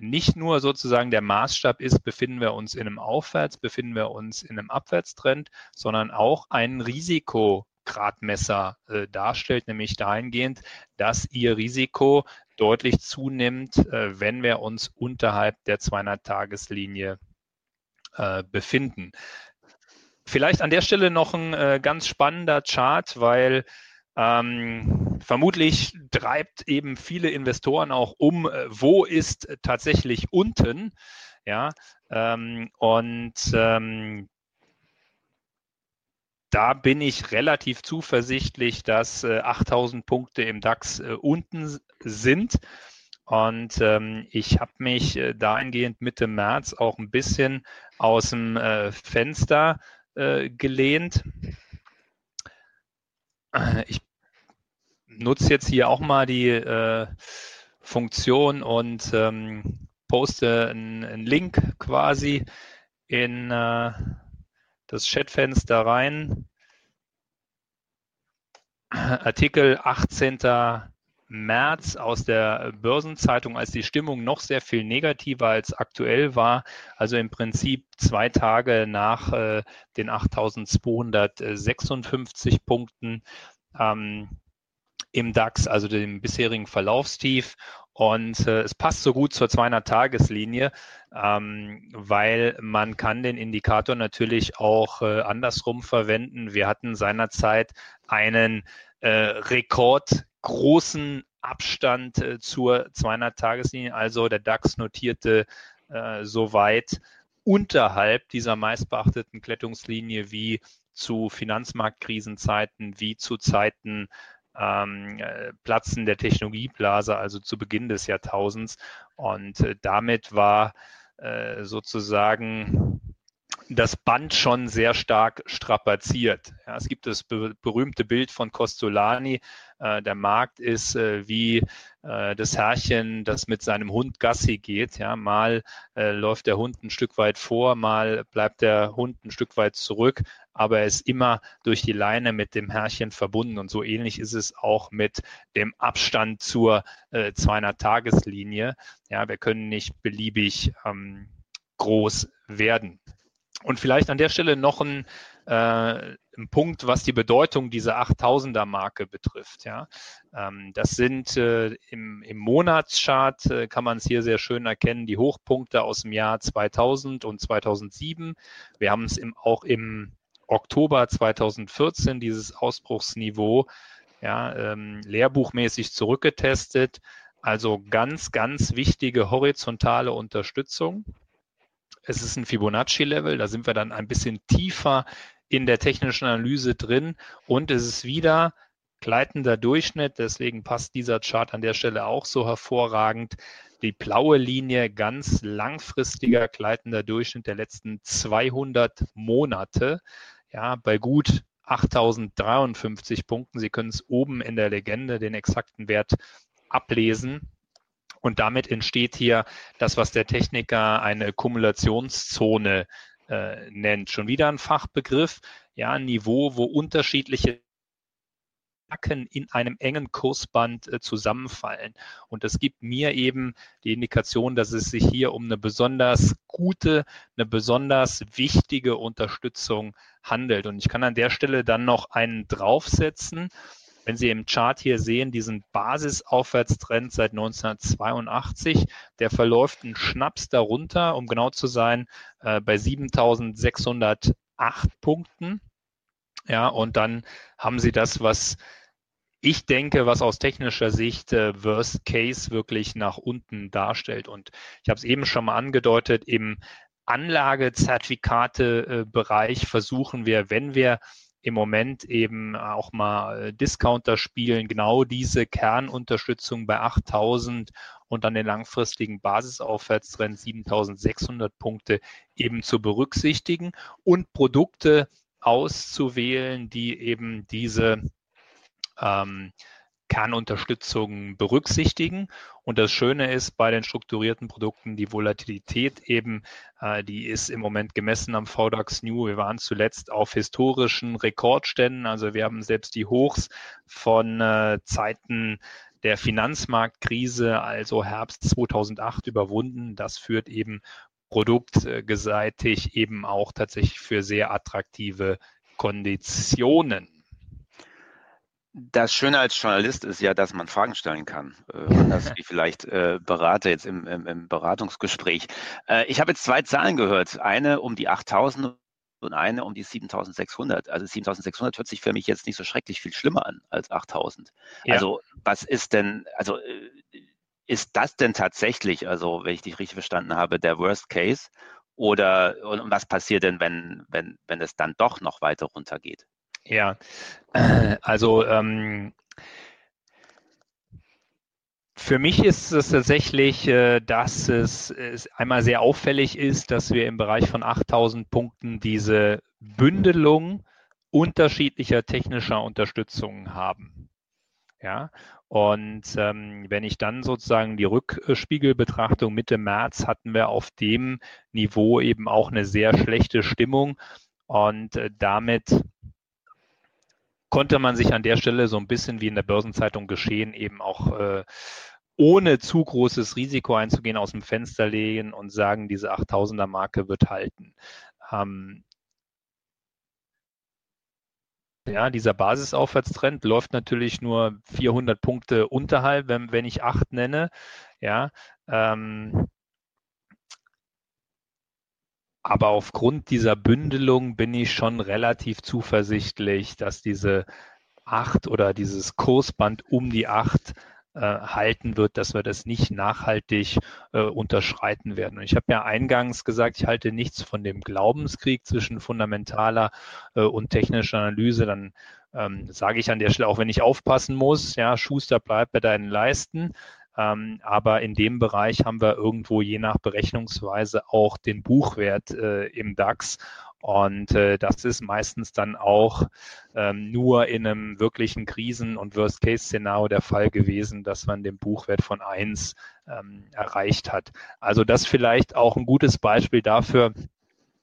nicht nur sozusagen der Maßstab ist, befinden wir uns in einem Aufwärts, befinden wir uns in einem Abwärtstrend, sondern auch ein Risikogradmesser äh, darstellt, nämlich dahingehend, dass ihr Risiko deutlich zunimmt, äh, wenn wir uns unterhalb der 200-Tageslinie äh, befinden. Vielleicht an der Stelle noch ein äh, ganz spannender Chart, weil ähm, vermutlich treibt eben viele Investoren auch um, äh, wo ist tatsächlich unten. Ja, ähm, und ähm, da bin ich relativ zuversichtlich, dass äh, 8000 Punkte im DAX äh, unten sind. Und ähm, ich habe mich äh, dahingehend Mitte März auch ein bisschen aus dem äh, Fenster äh, gelehnt. Ich nutze jetzt hier auch mal die äh, Funktion und ähm, poste einen Link quasi in äh, das Chatfenster rein. Artikel 18. März aus der Börsenzeitung, als die Stimmung noch sehr viel negativer als aktuell war. Also im Prinzip zwei Tage nach äh, den 8256 Punkten ähm, im DAX, also dem bisherigen Verlaufstief. Und äh, es passt so gut zur 200-Tageslinie, ähm, weil man kann den Indikator natürlich auch äh, andersrum verwenden. Wir hatten seinerzeit einen äh, rekordgroßen Abstand äh, zur 200-Tageslinie, also der DAX notierte äh, so weit unterhalb dieser meistbeachteten Klettungslinie wie zu Finanzmarktkrisenzeiten, wie zu Zeiten ähm, äh, Platzen der Technologieblase, also zu Beginn des Jahrtausends. Und äh, damit war äh, sozusagen das Band schon sehr stark strapaziert. Ja, es gibt das be berühmte Bild von Costolani. Äh, der Markt ist äh, wie äh, das Herrchen, das mit seinem Hund Gassi geht. Ja, mal äh, läuft der Hund ein Stück weit vor, mal bleibt der Hund ein Stück weit zurück, aber er ist immer durch die Leine mit dem Herrchen verbunden. Und so ähnlich ist es auch mit dem Abstand zur äh, 200-Tageslinie. Ja, wir können nicht beliebig ähm, groß werden. Und vielleicht an der Stelle noch ein, äh, ein Punkt, was die Bedeutung dieser 8000er Marke betrifft. Ja, ähm, das sind äh, im, im Monatschart äh, kann man es hier sehr schön erkennen, die Hochpunkte aus dem Jahr 2000 und 2007. Wir haben es auch im Oktober 2014 dieses Ausbruchsniveau ja, ähm, lehrbuchmäßig zurückgetestet. Also ganz, ganz wichtige horizontale Unterstützung. Es ist ein Fibonacci-Level, da sind wir dann ein bisschen tiefer in der technischen Analyse drin und es ist wieder gleitender Durchschnitt, deswegen passt dieser Chart an der Stelle auch so hervorragend. Die blaue Linie ganz langfristiger gleitender Durchschnitt der letzten 200 Monate ja, bei gut 8053 Punkten. Sie können es oben in der Legende den exakten Wert ablesen. Und damit entsteht hier das, was der Techniker eine Kumulationszone äh, nennt. Schon wieder ein Fachbegriff, ja, ein Niveau, wo unterschiedliche Hacken in einem engen Kursband äh, zusammenfallen. Und das gibt mir eben die Indikation, dass es sich hier um eine besonders gute, eine besonders wichtige Unterstützung handelt. Und ich kann an der Stelle dann noch einen draufsetzen. Wenn Sie im Chart hier sehen, diesen Basisaufwärtstrend seit 1982, der verläuft einen Schnaps darunter, um genau zu sein, äh, bei 7608 Punkten. Ja, und dann haben Sie das, was ich denke, was aus technischer Sicht äh, Worst Case wirklich nach unten darstellt. Und ich habe es eben schon mal angedeutet, im Anlagezertifikate-Bereich versuchen wir, wenn wir im Moment eben auch mal äh, Discounter spielen, genau diese Kernunterstützung bei 8000 und dann den langfristigen Basisaufwärtstrend 7600 Punkte eben zu berücksichtigen und Produkte auszuwählen, die eben diese ähm, Kernunterstützung berücksichtigen. Und das Schöne ist bei den strukturierten Produkten, die Volatilität eben, äh, die ist im Moment gemessen am VDAX New. Wir waren zuletzt auf historischen Rekordständen. Also wir haben selbst die Hochs von äh, Zeiten der Finanzmarktkrise, also Herbst 2008, überwunden. Das führt eben produktseitig eben auch tatsächlich für sehr attraktive Konditionen. Das Schöne als Journalist ist ja, dass man Fragen stellen kann, äh, anders wie vielleicht äh, Berater jetzt im, im, im Beratungsgespräch. Äh, ich habe jetzt zwei Zahlen gehört, eine um die 8000 und eine um die 7600. Also 7600 hört sich für mich jetzt nicht so schrecklich viel schlimmer an als 8000. Ja. Also was ist denn, also äh, ist das denn tatsächlich, also wenn ich dich richtig verstanden habe, der Worst Case? Oder und was passiert denn, wenn, wenn, wenn es dann doch noch weiter runtergeht? Ja, also ähm, für mich ist es tatsächlich, äh, dass es, es, einmal sehr auffällig ist, dass wir im Bereich von 8000 Punkten diese Bündelung unterschiedlicher technischer Unterstützung haben. Ja, und ähm, wenn ich dann sozusagen die Rückspiegelbetrachtung Mitte März hatten wir auf dem Niveau eben auch eine sehr schlechte Stimmung. Und äh, damit konnte man sich an der Stelle so ein bisschen wie in der Börsenzeitung geschehen eben auch äh, ohne zu großes Risiko einzugehen aus dem Fenster legen und sagen, diese 8000er Marke wird halten. Ähm, ja, dieser Basisaufwärtstrend läuft natürlich nur 400 Punkte unterhalb, wenn, wenn ich 8 nenne. Ja, ähm, aber aufgrund dieser Bündelung bin ich schon relativ zuversichtlich, dass diese 8 oder dieses Kursband um die 8 äh, halten wird, dass wir das nicht nachhaltig äh, unterschreiten werden. Und ich habe ja eingangs gesagt, ich halte nichts von dem Glaubenskrieg zwischen fundamentaler äh, und technischer Analyse. Dann ähm, sage ich an der Stelle, auch wenn ich aufpassen muss, ja, Schuster bleibt bei deinen Leisten. Ähm, aber in dem Bereich haben wir irgendwo je nach Berechnungsweise auch den Buchwert äh, im DAX. Und äh, das ist meistens dann auch ähm, nur in einem wirklichen Krisen- und Worst-Case-Szenario der Fall gewesen, dass man den Buchwert von eins ähm, erreicht hat. Also das vielleicht auch ein gutes Beispiel dafür,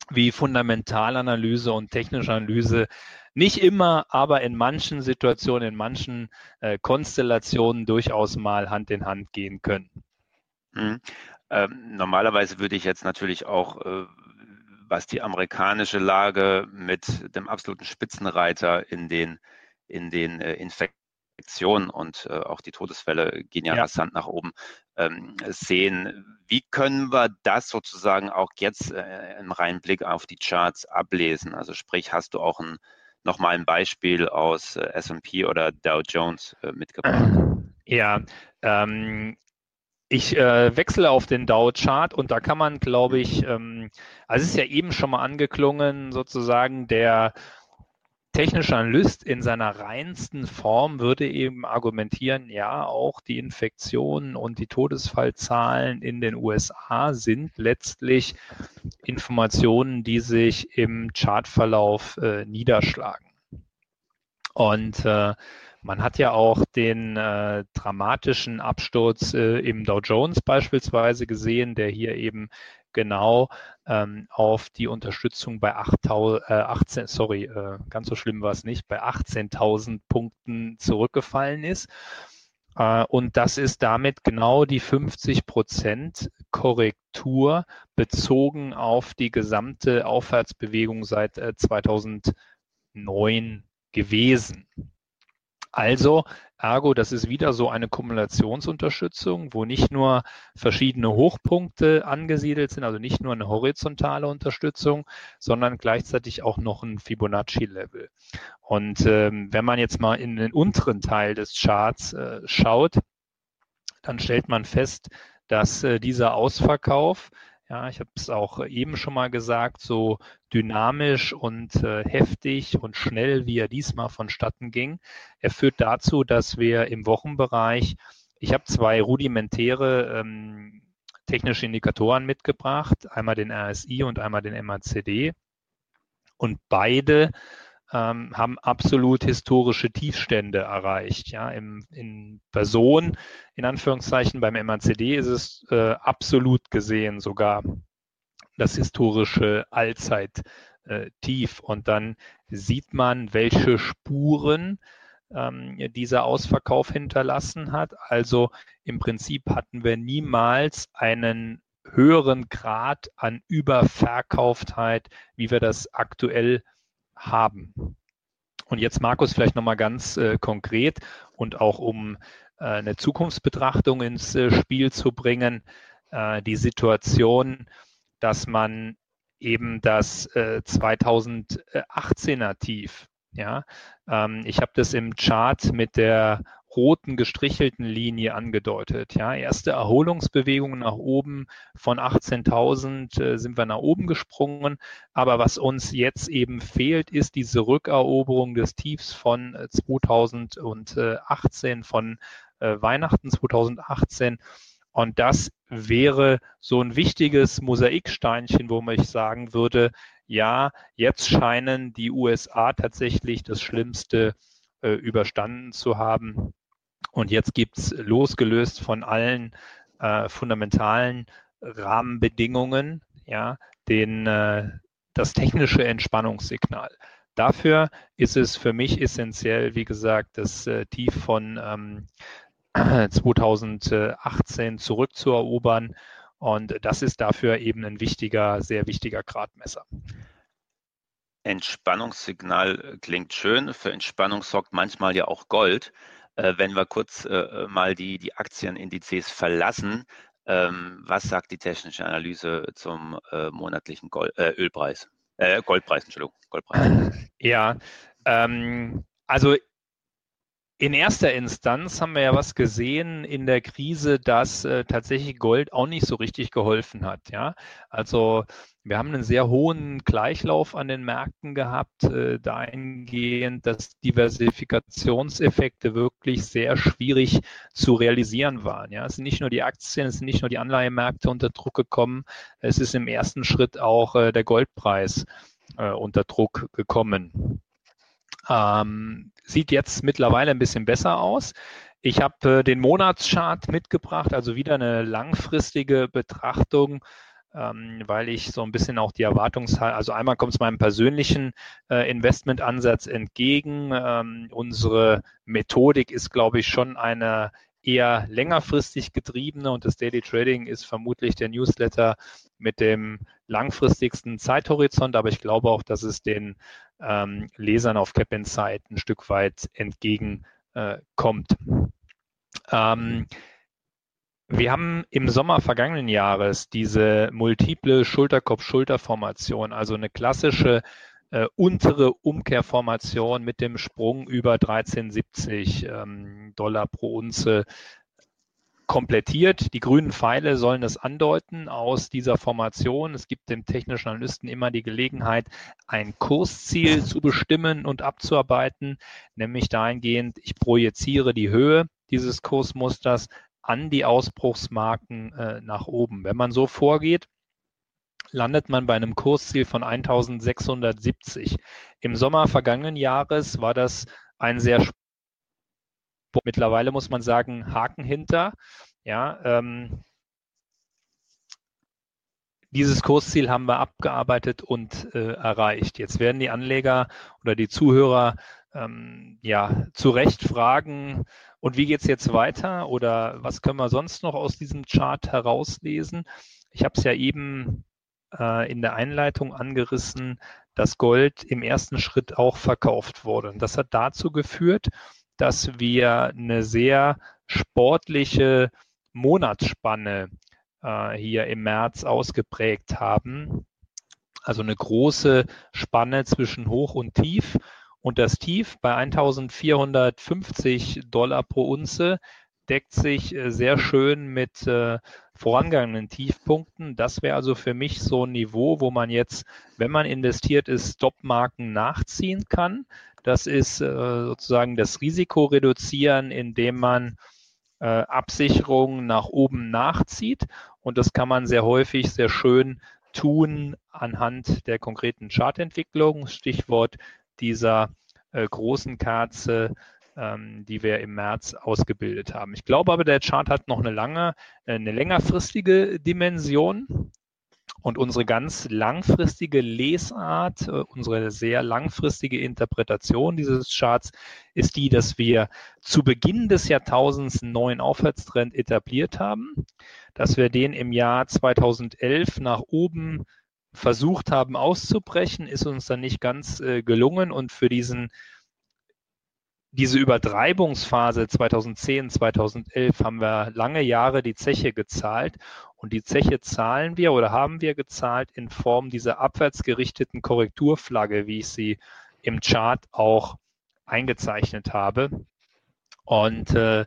wie Fundamentalanalyse und technische Analyse nicht immer, aber in manchen Situationen, in manchen äh, Konstellationen durchaus mal Hand in Hand gehen können. Mhm. Ähm, normalerweise würde ich jetzt natürlich auch äh, was die amerikanische Lage mit dem absoluten Spitzenreiter in den, in den äh, Infektionen und äh, auch die Todesfälle gehen ja, ja. rasant nach oben, ähm, sehen. Wie können wir das sozusagen auch jetzt äh, im reinen Blick auf die Charts ablesen? Also sprich, hast du auch ein, nochmal ein Beispiel aus äh, S&P oder Dow Jones äh, mitgebracht? Ja, ähm, ich äh, wechsle auf den Dow-Chart und da kann man, glaube ich, ähm, also es ist ja eben schon mal angeklungen, sozusagen der technische Analyst in seiner reinsten Form würde eben argumentieren, ja, auch die Infektionen und die Todesfallzahlen in den USA sind letztlich Informationen, die sich im Chartverlauf äh, niederschlagen. Und äh, man hat ja auch den äh, dramatischen Absturz äh, im Dow Jones beispielsweise gesehen, der hier eben genau ähm, auf die Unterstützung bei 8, äh, 18, sorry, äh, ganz so schlimm war es nicht, bei 18.000 Punkten zurückgefallen ist. Äh, und das ist damit genau die 50 Prozent Korrektur bezogen auf die gesamte Aufwärtsbewegung seit 2009 äh, gewesen. Also, ergo, das ist wieder so eine Kumulationsunterstützung, wo nicht nur verschiedene Hochpunkte angesiedelt sind, also nicht nur eine horizontale Unterstützung, sondern gleichzeitig auch noch ein Fibonacci-Level. Und ähm, wenn man jetzt mal in den unteren Teil des Charts äh, schaut, dann stellt man fest, dass äh, dieser Ausverkauf ja, ich habe es auch eben schon mal gesagt, so dynamisch und äh, heftig und schnell, wie er diesmal vonstatten ging. Er führt dazu, dass wir im Wochenbereich, ich habe zwei rudimentäre ähm, technische Indikatoren mitgebracht, einmal den RSI und einmal den MACD. Und beide ähm, haben absolut historische Tiefstände erreicht. Ja, Im, in Person, in Anführungszeichen, beim MACD ist es äh, absolut gesehen sogar das historische Allzeit-Tief. Äh, Und dann sieht man, welche Spuren ähm, dieser Ausverkauf hinterlassen hat. Also im Prinzip hatten wir niemals einen höheren Grad an Überverkauftheit, wie wir das aktuell haben. Und jetzt, Markus, vielleicht nochmal ganz äh, konkret und auch um äh, eine Zukunftsbetrachtung ins äh, Spiel zu bringen, äh, die Situation, dass man eben das 2018er äh, Tief, ja, ähm, ich habe das im Chart mit der roten gestrichelten Linie angedeutet. Ja, erste Erholungsbewegungen nach oben von 18.000 äh, sind wir nach oben gesprungen. Aber was uns jetzt eben fehlt, ist diese Rückeroberung des Tiefs von 2018, äh, von äh, Weihnachten 2018. Und das wäre so ein wichtiges Mosaiksteinchen, wo man sagen würde, ja, jetzt scheinen die USA tatsächlich das Schlimmste äh, überstanden zu haben. Und jetzt gibt es losgelöst von allen äh, fundamentalen Rahmenbedingungen, ja, den, äh, das technische Entspannungssignal. Dafür ist es für mich essentiell, wie gesagt, das äh, Tief von ähm, 2018 zurückzuerobern. Und das ist dafür eben ein wichtiger, sehr wichtiger Gradmesser. Entspannungssignal klingt schön. Für Entspannung sorgt manchmal ja auch Gold. Äh, wenn wir kurz äh, mal die, die Aktienindizes verlassen, ähm, was sagt die technische Analyse zum äh, monatlichen Gold, äh, Ölpreis? Äh, Goldpreis, Entschuldigung, Goldpreis. Ja, ähm, also in erster Instanz haben wir ja was gesehen in der Krise, dass äh, tatsächlich Gold auch nicht so richtig geholfen hat. Ja, also wir haben einen sehr hohen Gleichlauf an den Märkten gehabt, äh, dahingehend, dass Diversifikationseffekte wirklich sehr schwierig zu realisieren waren. Ja, es sind nicht nur die Aktien, es sind nicht nur die Anleihemärkte unter Druck gekommen, es ist im ersten Schritt auch äh, der Goldpreis äh, unter Druck gekommen. Ähm, sieht jetzt mittlerweile ein bisschen besser aus. Ich habe äh, den Monatschart mitgebracht, also wieder eine langfristige Betrachtung, ähm, weil ich so ein bisschen auch die Erwartungshaltung, also einmal kommt es meinem persönlichen äh, Investmentansatz entgegen. Ähm, unsere Methodik ist, glaube ich, schon eine eher längerfristig getriebene und das Daily Trading ist vermutlich der Newsletter mit dem langfristigsten Zeithorizont, aber ich glaube auch, dass es den ähm, Lesern auf Cap Insight ein Stück weit entgegenkommt. Äh, ähm, wir haben im Sommer vergangenen Jahres diese multiple Schulterkopf-Schulter-Formation, also eine klassische äh, untere Umkehrformation mit dem Sprung über 1370 ähm, Dollar pro Unze komplettiert. Die grünen Pfeile sollen das andeuten aus dieser Formation. Es gibt dem technischen Analysten immer die Gelegenheit, ein Kursziel zu bestimmen und abzuarbeiten, nämlich dahingehend, ich projiziere die Höhe dieses Kursmusters an die Ausbruchsmarken äh, nach oben. Wenn man so vorgeht, landet man bei einem Kursziel von 1670. Im Sommer vergangenen Jahres war das ein sehr Mittlerweile muss man sagen, Haken hinter. Ja, ähm, dieses Kursziel haben wir abgearbeitet und äh, erreicht. Jetzt werden die Anleger oder die Zuhörer ähm, ja zu Recht fragen, und wie geht es jetzt weiter oder was können wir sonst noch aus diesem Chart herauslesen? Ich habe es ja eben äh, in der Einleitung angerissen, dass Gold im ersten Schritt auch verkauft wurde. Und das hat dazu geführt, dass wir eine sehr sportliche Monatsspanne äh, hier im März ausgeprägt haben. Also eine große Spanne zwischen Hoch und Tief. Und das Tief bei 1450 Dollar pro Unze deckt sich äh, sehr schön mit äh, vorangegangenen Tiefpunkten. Das wäre also für mich so ein Niveau, wo man jetzt, wenn man investiert ist, Stopmarken nachziehen kann. Das ist äh, sozusagen das Risiko reduzieren, indem man äh, Absicherungen nach oben nachzieht. Und das kann man sehr häufig sehr schön tun anhand der konkreten Chartentwicklung. Stichwort dieser äh, großen Kerze, ähm, die wir im März ausgebildet haben. Ich glaube aber, der Chart hat noch eine lange, äh, eine längerfristige Dimension. Und unsere ganz langfristige Lesart, äh, unsere sehr langfristige Interpretation dieses Charts ist die, dass wir zu Beginn des Jahrtausends einen neuen Aufwärtstrend etabliert haben, dass wir den im Jahr 2011 nach oben versucht haben auszubrechen, ist uns dann nicht ganz äh, gelungen. Und für diesen diese Übertreibungsphase 2010, 2011 haben wir lange Jahre die Zeche gezahlt und die Zeche zahlen wir oder haben wir gezahlt in Form dieser abwärtsgerichteten Korrekturflagge, wie ich sie im Chart auch eingezeichnet habe. Und äh,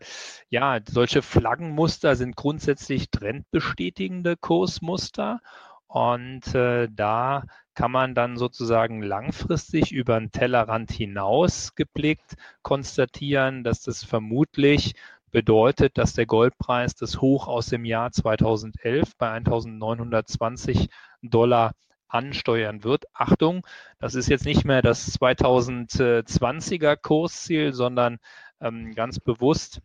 ja, solche Flaggenmuster sind grundsätzlich trendbestätigende Kursmuster und äh, da kann man dann sozusagen langfristig über den Tellerrand hinaus geblickt konstatieren, dass das vermutlich bedeutet, dass der Goldpreis das Hoch aus dem Jahr 2011 bei 1920 Dollar ansteuern wird. Achtung, das ist jetzt nicht mehr das 2020er Kursziel, sondern ähm, ganz bewusst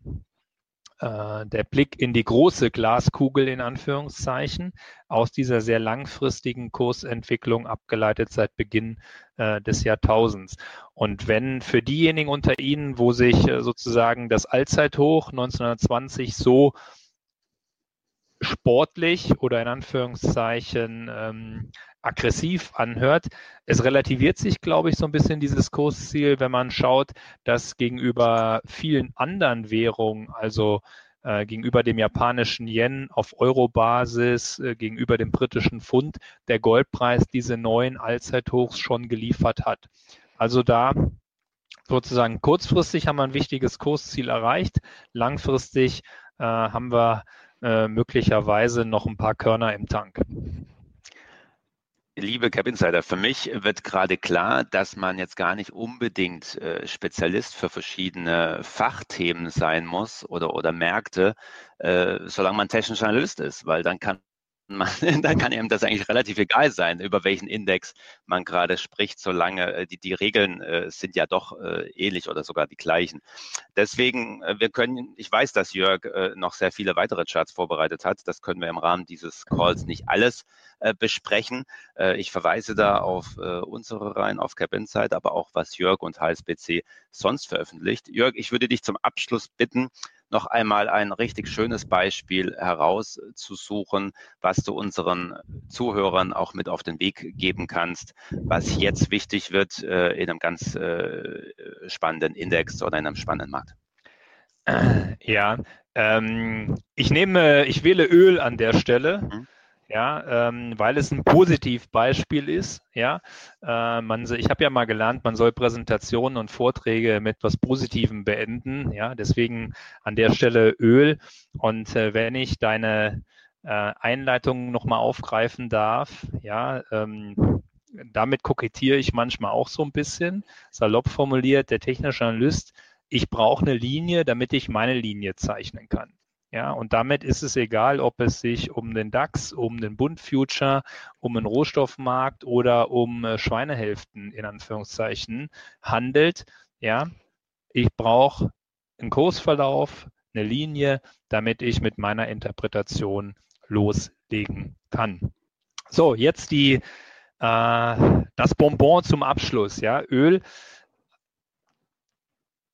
äh, der Blick in die große Glaskugel in Anführungszeichen aus dieser sehr langfristigen Kursentwicklung abgeleitet seit Beginn äh, des Jahrtausends. Und wenn für diejenigen unter Ihnen, wo sich äh, sozusagen das Allzeithoch 1920 so sportlich oder in Anführungszeichen ähm, aggressiv anhört. Es relativiert sich, glaube ich, so ein bisschen dieses Kursziel, wenn man schaut, dass gegenüber vielen anderen Währungen, also äh, gegenüber dem japanischen Yen auf Euro-Basis, äh, gegenüber dem britischen Pfund, der Goldpreis diese neuen Allzeithochs schon geliefert hat. Also da sozusagen kurzfristig haben wir ein wichtiges Kursziel erreicht, langfristig äh, haben wir äh, möglicherweise noch ein paar Körner im Tank. Liebe Cap Insider, für mich wird gerade klar, dass man jetzt gar nicht unbedingt äh, Spezialist für verschiedene Fachthemen sein muss oder, oder Märkte, äh, solange man technischer Analyst ist, weil dann kann dann kann ihm das eigentlich relativ egal sein, über welchen Index man gerade spricht, solange äh, die, die Regeln äh, sind ja doch äh, ähnlich oder sogar die gleichen. Deswegen, äh, wir können, ich weiß, dass Jörg äh, noch sehr viele weitere Charts vorbereitet hat. Das können wir im Rahmen dieses Calls nicht alles besprechen. ich verweise da auf unsere Reihen, auf Cap Insight, aber auch was Jörg und HSBC sonst veröffentlicht. Jörg, ich würde dich zum Abschluss bitten, noch einmal ein richtig schönes Beispiel herauszusuchen, was du unseren Zuhörern auch mit auf den Weg geben kannst, was jetzt wichtig wird äh, in einem ganz äh, spannenden Index oder in einem spannenden Markt. Ja, ähm, ich nehme, ich wähle Öl an der Stelle. Mhm ja, ähm, weil es ein Positivbeispiel ist. Ja, äh, man, ich habe ja mal gelernt, man soll Präsentationen und Vorträge mit etwas Positivem beenden. Ja, deswegen an der Stelle Öl. Und äh, wenn ich deine äh, Einleitung nochmal aufgreifen darf, ja, ähm, damit kokettiere ich manchmal auch so ein bisschen. Salopp formuliert, der technische Analyst, ich brauche eine Linie, damit ich meine Linie zeichnen kann. Ja, und damit ist es egal, ob es sich um den DAX, um den Bund Future, um einen Rohstoffmarkt oder um äh, Schweinehälften in Anführungszeichen handelt. Ja, ich brauche einen Kursverlauf, eine Linie, damit ich mit meiner Interpretation loslegen kann. So, jetzt die, äh, das Bonbon zum Abschluss. Ja, Öl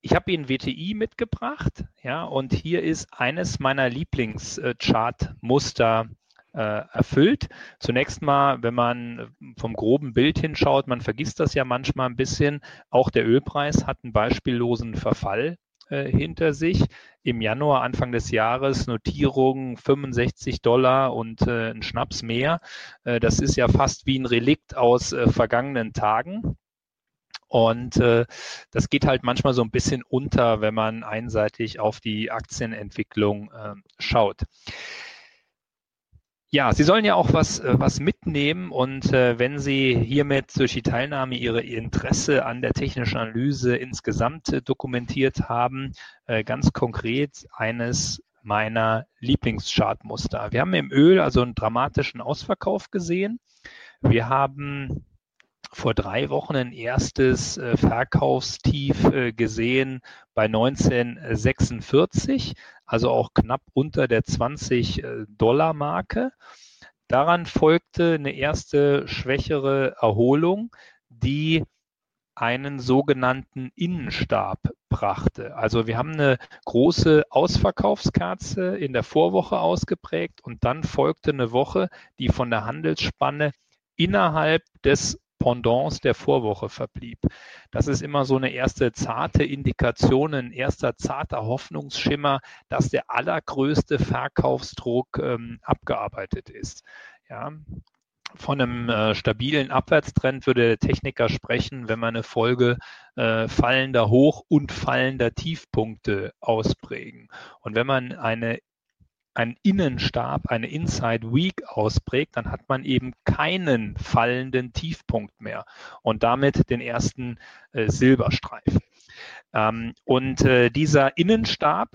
ich habe Ihnen WTI mitgebracht, ja, und hier ist eines meiner Lieblingschart-Muster äh, erfüllt. Zunächst mal, wenn man vom groben Bild hinschaut, man vergisst das ja manchmal ein bisschen, auch der Ölpreis hat einen beispiellosen Verfall äh, hinter sich. Im Januar, Anfang des Jahres, Notierung 65 Dollar und äh, ein Schnaps mehr. Äh, das ist ja fast wie ein Relikt aus äh, vergangenen Tagen. Und äh, das geht halt manchmal so ein bisschen unter, wenn man einseitig auf die Aktienentwicklung äh, schaut. Ja, Sie sollen ja auch was, äh, was mitnehmen und äh, wenn Sie hiermit durch die Teilnahme Ihre Interesse an der technischen Analyse insgesamt äh, dokumentiert haben, äh, ganz konkret eines meiner Lieblingschartmuster. Wir haben im Öl also einen dramatischen Ausverkauf gesehen. Wir haben vor drei Wochen ein erstes äh, Verkaufstief äh, gesehen bei 1946, also auch knapp unter der 20 äh, Dollar Marke. Daran folgte eine erste schwächere Erholung, die einen sogenannten Innenstab brachte. Also wir haben eine große Ausverkaufskerze in der Vorwoche ausgeprägt und dann folgte eine Woche, die von der Handelsspanne innerhalb des Pendants der Vorwoche verblieb. Das ist immer so eine erste zarte Indikation, ein erster zarter Hoffnungsschimmer, dass der allergrößte Verkaufsdruck ähm, abgearbeitet ist. Ja, von einem äh, stabilen Abwärtstrend würde der Techniker sprechen, wenn man eine Folge äh, fallender Hoch- und fallender Tiefpunkte ausprägen. Und wenn man eine einen Innenstab, eine Inside Week ausprägt, dann hat man eben keinen fallenden Tiefpunkt mehr und damit den ersten äh, Silberstreifen. Ähm, und äh, dieser Innenstab,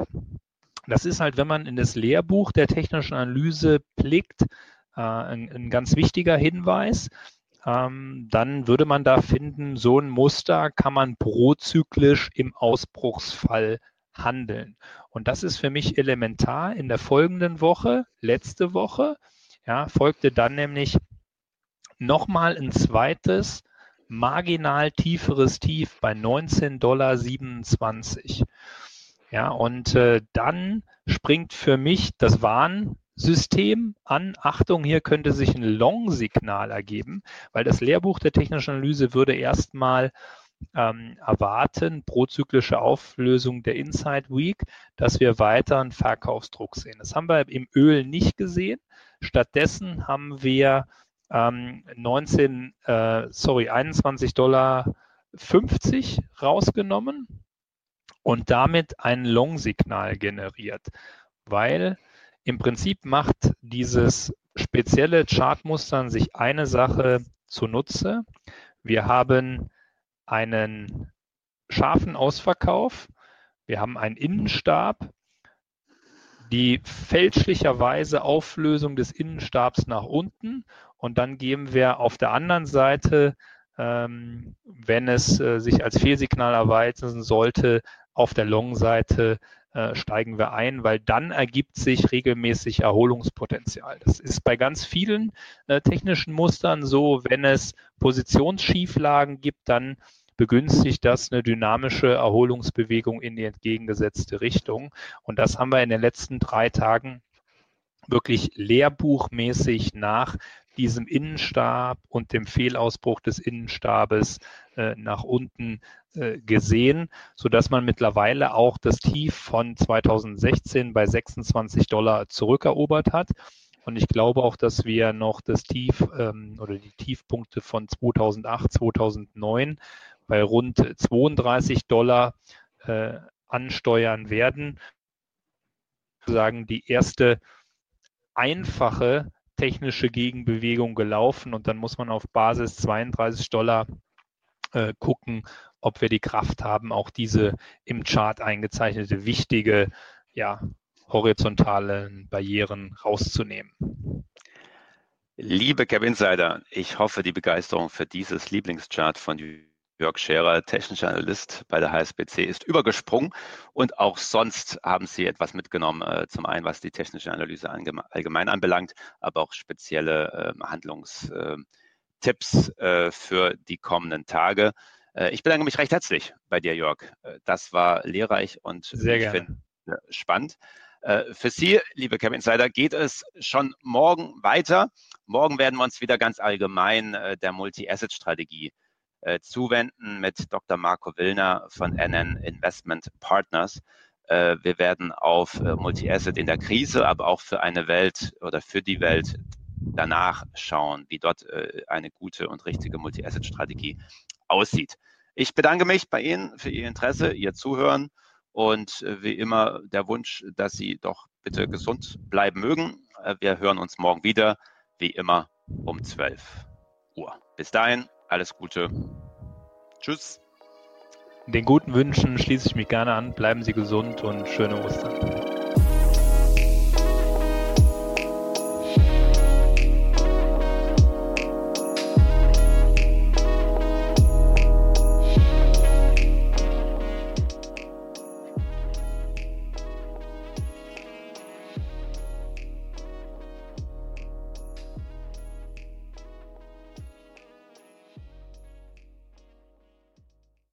das ist halt, wenn man in das Lehrbuch der technischen Analyse blickt, äh, ein, ein, ganz wichtiger Hinweis. Ähm, dann würde man da finden, so ein Muster kann man prozyklisch im Ausbruchsfall handeln. Und das ist für mich elementar. In der folgenden Woche, letzte Woche, ja, folgte dann nämlich nochmal ein zweites, marginal tieferes Tief bei 19,27 Dollar. Ja, und äh, dann springt für mich das Warnsystem an. Achtung, hier könnte sich ein Long-Signal ergeben, weil das Lehrbuch der technischen Analyse würde erstmal ähm, erwarten, prozyklische Auflösung der Inside Week, dass wir weiter einen Verkaufsdruck sehen. Das haben wir im Öl nicht gesehen. Stattdessen haben wir ähm, 19, äh, sorry, 21 Dollar 50 rausgenommen und damit ein Long-Signal generiert, weil im Prinzip macht dieses spezielle Chartmustern sich eine Sache zunutze. Wir haben einen scharfen Ausverkauf. Wir haben einen Innenstab, die fälschlicherweise Auflösung des Innenstabs nach unten und dann geben wir auf der anderen Seite, ähm, wenn es äh, sich als Fehlsignal erweisen sollte, auf der Long-Seite äh, steigen wir ein, weil dann ergibt sich regelmäßig Erholungspotenzial. Das ist bei ganz vielen äh, technischen Mustern so, wenn es Positionsschieflagen gibt, dann begünstigt das eine dynamische Erholungsbewegung in die entgegengesetzte Richtung. Und das haben wir in den letzten drei Tagen wirklich lehrbuchmäßig nach diesem Innenstab und dem Fehlausbruch des Innenstabes äh, nach unten äh, gesehen, sodass man mittlerweile auch das Tief von 2016 bei 26 Dollar zurückerobert hat. Und ich glaube auch, dass wir noch das Tief ähm, oder die Tiefpunkte von 2008, 2009 bei rund 32 Dollar äh, ansteuern werden. Sagen die erste einfache technische Gegenbewegung gelaufen und dann muss man auf Basis 32 Dollar äh, gucken, ob wir die Kraft haben, auch diese im Chart eingezeichnete wichtige, ja, horizontalen Barrieren rauszunehmen. Liebe Cap Insider, ich hoffe, die Begeisterung für dieses Lieblingschart von Jörg Scherer, technischer Analyst bei der HSBC, ist übergesprungen und auch sonst haben Sie etwas mitgenommen, äh, zum einen was die technische Analyse allgemein anbelangt, aber auch spezielle ähm, Handlungstipps äh, für die kommenden Tage. Äh, ich bedanke mich recht herzlich bei dir, Jörg. Das war lehrreich und Sehr ich finde spannend. Für Sie, liebe Cap Insider, geht es schon morgen weiter. Morgen werden wir uns wieder ganz allgemein der Multi-Asset-Strategie äh, zuwenden mit Dr. Marco Willner von NN Investment Partners. Äh, wir werden auf äh, Multi-Asset in der Krise, aber auch für eine Welt oder für die Welt danach schauen, wie dort äh, eine gute und richtige Multi-Asset-Strategie aussieht. Ich bedanke mich bei Ihnen für Ihr Interesse, Ihr Zuhören und äh, wie immer der Wunsch, dass Sie doch bitte gesund bleiben mögen. Äh, wir hören uns morgen wieder, wie immer um 12 Uhr. Bis dahin, alles Gute. Tschüss. Den guten Wünschen schließe ich mich gerne an. Bleiben Sie gesund und schöne Ostern.